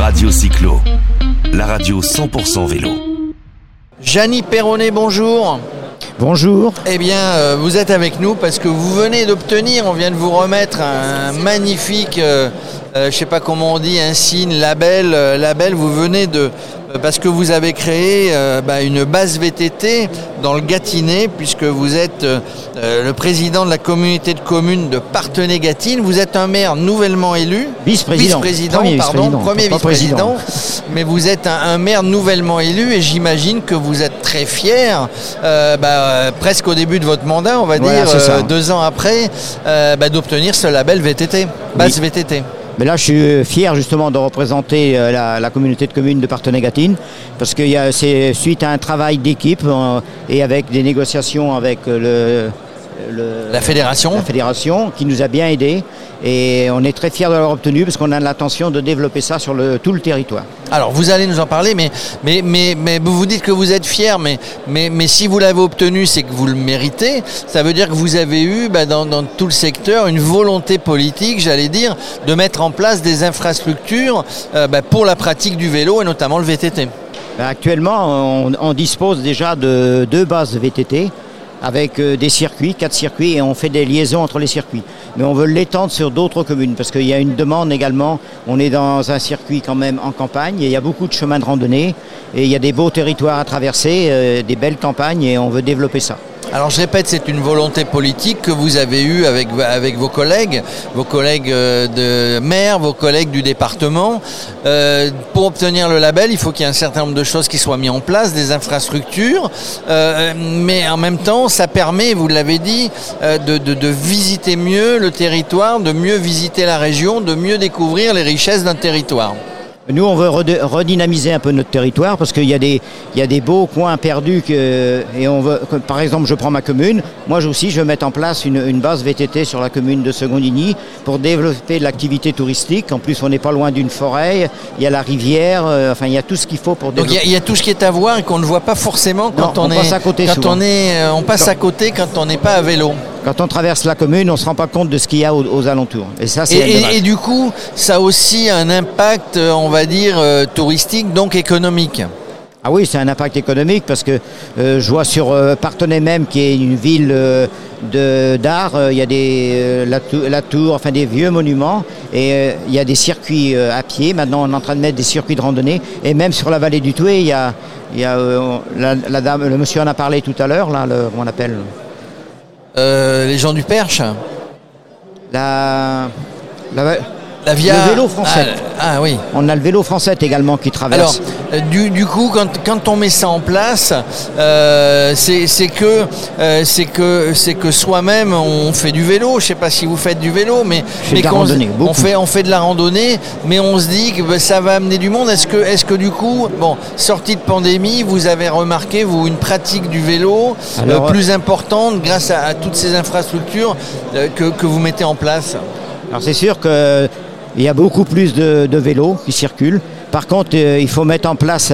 Radio Cyclo, la radio 100% vélo. Jeannie Perronnet, bonjour. Bonjour. Eh bien, euh, vous êtes avec nous parce que vous venez d'obtenir, on vient de vous remettre un magnifique, euh, euh, je ne sais pas comment on dit, un signe, label, label. Vous venez de, parce que vous avez créé bah, une base VTT dans le Gâtinais, puisque vous êtes le président de la communauté de communes de Partenay-Gâtine. Vous êtes un maire nouvellement élu. Vice-président. Vice-président, pardon. Premier vice-président. Mais vous êtes un, maire nouvellement élu et j'imagine que vous êtes très fier. Bah, euh, presque au début de votre mandat, on va dire, euh, deux ans après, euh, bah, d'obtenir ce label VTT, base VTT. Mais là, je suis fier justement de représenter la, communauté de communes de Partenay-Gatine, parce que c'est suite à un travail d'équipe et avec des négociations avec le, la fédération. La fédération qui nous a bien aidés et on est très fiers de l'avoir obtenu parce qu'on a l'intention de développer ça sur le, tout le territoire. Alors vous allez nous en parler, mais, mais, mais, mais vous dites que vous êtes fiers, mais, mais, mais si vous l'avez obtenu, c'est que vous le méritez. Ça veut dire que vous avez eu bah, dans, dans, tout le secteur une volonté politique, j'allais dire, de mettre en place des infrastructures euh, bah, pour la pratique du vélo et notamment le VTT. Bah, actuellement, on, on dispose déjà de deux bases VTT avec euh, des circuits, quatre circuits, et on fait des liaisons entre les circuits. Mais on veut l'étendre sur d'autres communes, parce qu'il y a une demande également. On est dans un circuit quand même en campagne, et il y a beaucoup de chemins de randonnée, et il y a des beaux territoires à traverser, euh, des belles campagnes, et on veut développer ça. Alors je répète, c'est une volonté politique que vous avez eue avec, vos collègues, vos collègues euh, de maire, vos collègues du département. Euh, pour obtenir le label, il faut qu'il y ait un certain nombre de choses qui soient mises en place, des infrastructures, euh, mais en même temps, ça permet, vous l'avez dit, de visiter mieux le territoire, de mieux visiter la région, de mieux découvrir les richesses d'un territoire. Nous, on veut redynamiser un peu notre territoire parce qu'il y, a des, y a des beaux coins perdus. Que, et on veut, par exemple, je prends ma commune. Moi aussi, je veux mettre en place une, base VTT sur la commune de Secondigny pour développer l'activité touristique. En plus, on n'est pas loin d'une forêt. Il y a la rivière. Euh, enfin, il y a tout ce qu'il faut pour développer. Donc, il y, a tout ce qui est à voir et qu'on ne voit pas forcément quand on, est. Passe à côté quand on est, on passe à côté quand on n'est pas à vélo. Quand on traverse la commune, on ne se rend pas compte de ce qu'il y a aux, alentours. Et ça, c'est et, et, du coup, ça a aussi un impact, euh, on va dire, euh, touristique, donc économique. Ah oui, c'est un impact économique parce que euh, je vois sur Partenay même, qui est une ville d'art, il y a des, la, tour, enfin des vieux monuments, et il y a des circuits à pied. Maintenant, on est en train de mettre des circuits de randonnée, et même sur la vallée du Toué, il y a, il y a la, dame, le monsieur en a parlé tout à l'heure, là, le, on appelle? euh, les gens du Perche La. la... La via... Le vélo français. Ah, ah, oui. On a le vélo français également qui traverse. Alors, euh, du, du, coup, quand, quand, on met ça en place, euh, c'est que euh, c'est que c'est que soi-même on fait du vélo. Je sais pas si vous faites du vélo, mais, mais on, fait on fait de la randonnée, mais on se dit que bah, ça va amener du monde. Est-ce que est-ce que du coup, bon, sortie de pandémie, vous avez remarqué vous une pratique du vélo euh, plus importante grâce à, toutes ces infrastructures que, que vous mettez en place? Alors c'est sûr que il y a beaucoup plus de, vélos qui circulent. Par contre, euh, il faut mettre en place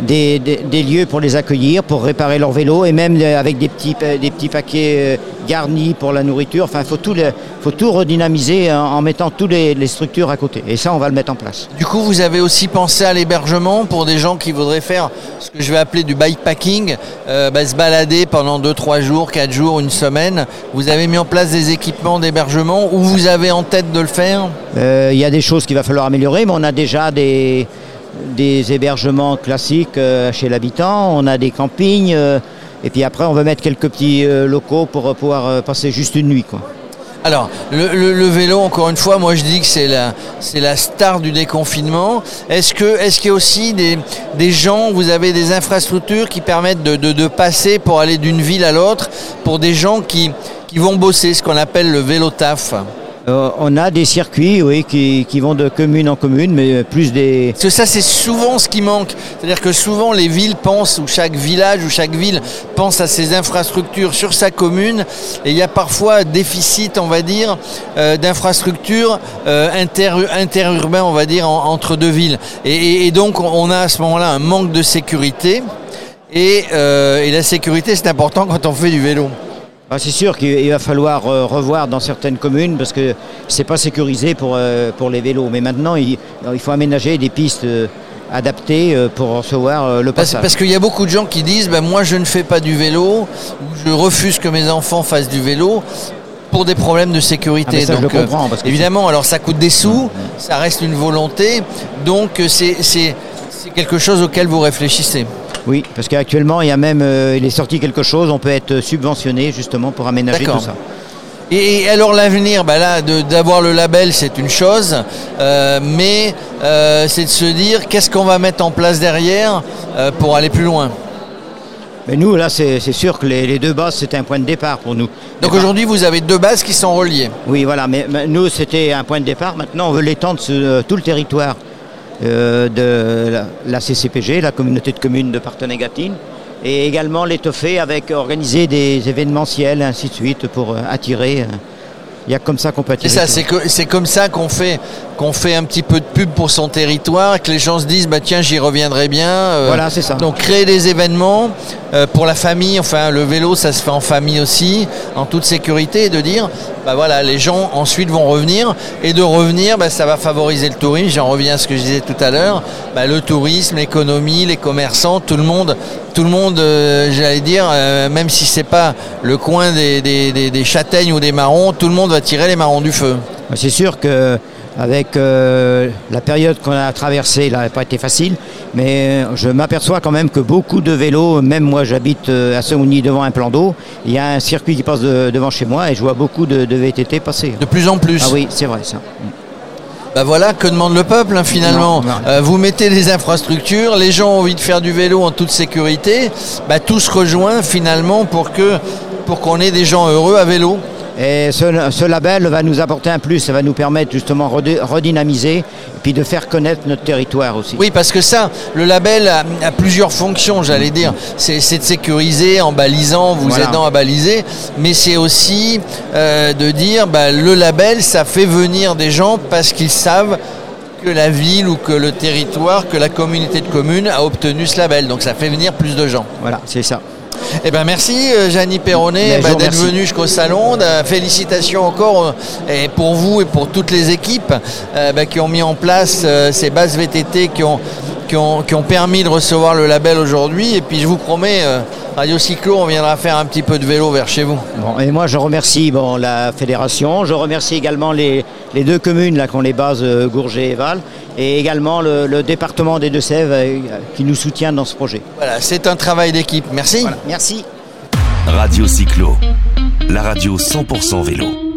euh, des, lieux pour les accueillir, pour réparer leurs vélos, et même euh, avec des petits, des petits paquets garnis pour la nourriture. Enfin, il faut tout, faut tout redynamiser en, mettant toutes les, structures à côté. Et ça, on va le mettre en place. Du coup, vous avez aussi pensé à l'hébergement pour des gens qui voudraient faire ce que je vais appeler du bikepacking, bah, se balader pendant 2-3 jours, 4 jours, une semaine. Vous avez mis en place des équipements d'hébergement ou vous avez en tête de le faire? Il y a des choses qu'il va falloir améliorer, mais on a déjà des des hébergements classiques euh, chez l'habitant, on a des campings, euh, et puis après on va mettre quelques petits euh, locaux pour pouvoir passer juste une nuit. Quoi. Alors, le, vélo, encore une fois, moi je dis que c'est la, star du déconfinement. Est-ce, que, est-ce qu'il y a aussi des, gens, vous avez des infrastructures qui permettent de, passer pour aller d'une ville à l'autre pour des gens qui vont bosser, ce qu'on appelle le vélo taf? Euh, on a des circuits qui, vont de commune en commune, mais plus des... Parce que ça, c'est souvent ce qui manque. C'est-à-dire que souvent, les villes pensent, ou chaque village, ou chaque ville pense à ses infrastructures sur sa commune, et il y a parfois déficit, on va dire, euh, d'infrastructures euh, interurbains, on va dire, entre deux villes. Et, donc, on a à ce moment-là un manque de sécurité. et la sécurité, c'est important quand on fait du vélo. Ah, c'est sûr qu'il va falloir revoir dans certaines communes parce que c'est pas sécurisé pour, pour les vélos. Mais maintenant, il, il faut aménager des pistes euh, pour recevoir euh, le passage. Parce, qu'il y a beaucoup de gens qui disent ben, moi je ne fais pas du vélo ou je refuse que mes enfants fassent du vélo pour des problèmes de sécurité. Ah, donc, euh, comprends, évidemment, alors ça coûte des sous, mmh. ça reste une volonté, donc c'est quelque chose auquel vous réfléchissez. Oui, parce qu'actuellement, il y a même, il est sorti quelque chose, on peut être subventionné justement pour aménager tout ça. Et alors l'avenir, bah là, d'avoir le label, c'est une chose, euh, mais euh, c'est de se dire qu'est-ce qu'on va mettre en place derrière euh, pour aller plus loin? Mais nous, là, c'est sûr que les, deux bases, c'était un point de départ pour nous. Donc aujourd'hui, vous avez deux bases qui sont reliées. Oui, voilà, mais, nous, c'était un point de départ. Maintenant, on veut l'étendre sur tout le territoire de la, CCPG, la communauté de communes de Partenay-Gatine et également l'étoffer avec organiser des événementiels, ainsi de suite, pour euh, attirer. Euh, il y a comme ça qu'on peut attirer. C'est ça, c'est comme ça qu'on fait qu'on fait un petit peu de pub pour son territoire, que les gens se disent bah tiens j'y reviendrai bien. Euh, voilà, c'est ça. Donc créer des événements euh, pour la famille, enfin le vélo ça se fait en famille aussi, en toute sécurité, et de dire bah voilà les gens ensuite vont revenir et de revenir bah, ça va favoriser le tourisme. J'en reviens à ce que je disais tout à l'heure, bah, le tourisme, l'économie, les commerçants, tout le monde, tout le monde, euh, j'allais dire même si c'est pas le coin des, des châtaignes ou des marrons, tout le monde va tirer les marrons du feu. C'est sûr que avec euh, la période qu'on a traversée, elle n'a pas été facile, mais je m'aperçois quand même que beaucoup de vélos, même moi j'habite euh, à Saint-Ouni devant un plan d'eau, il y a un circuit qui passe devant chez moi et je vois beaucoup de, VTT passer. De plus en plus Ah oui, c'est vrai ça. Bah voilà, que demande le peuple hein, finalement euh, Vous mettez des infrastructures, les gens ont envie de faire du vélo en toute sécurité, bah, tout se rejoint finalement pour que pour qu'on ait des gens heureux à vélo. Et ce, label va nous apporter un plus, ça va nous permettre justement de redynamiser et puis de faire connaître notre territoire aussi. Oui, parce que ça, le label a, plusieurs fonctions, j'allais dire. C'est de sécuriser en balisant, vous aidant à baliser, mais c'est aussi euh, de dire bah, le label, ça fait venir des gens parce qu'ils savent que la ville ou que le territoire, que la communauté de communes a obtenu ce label. Donc ça fait venir plus de gens. Voilà, c'est ça. Eh ben merci euh, Janie Perronnet bah, d'être venu jusqu'au salon. Félicitations encore euh, et pour vous et pour toutes les équipes euh, bah, qui ont mis en place ces bases VTT qui ont, qui ont, permis de recevoir le label aujourd'hui. Et puis je vous promets, Radio Cyclo, on viendra faire un petit peu de vélo vers chez vous. et moi je remercie bon, la fédération, je remercie également les, deux communes là, qui ont les bases Gourget et Val et également le, département des Deux-Sèvres euh, qui nous soutient dans ce projet. Voilà, c'est un travail d'équipe. Merci. merci. Radio Cyclo, la radio 100% vélo.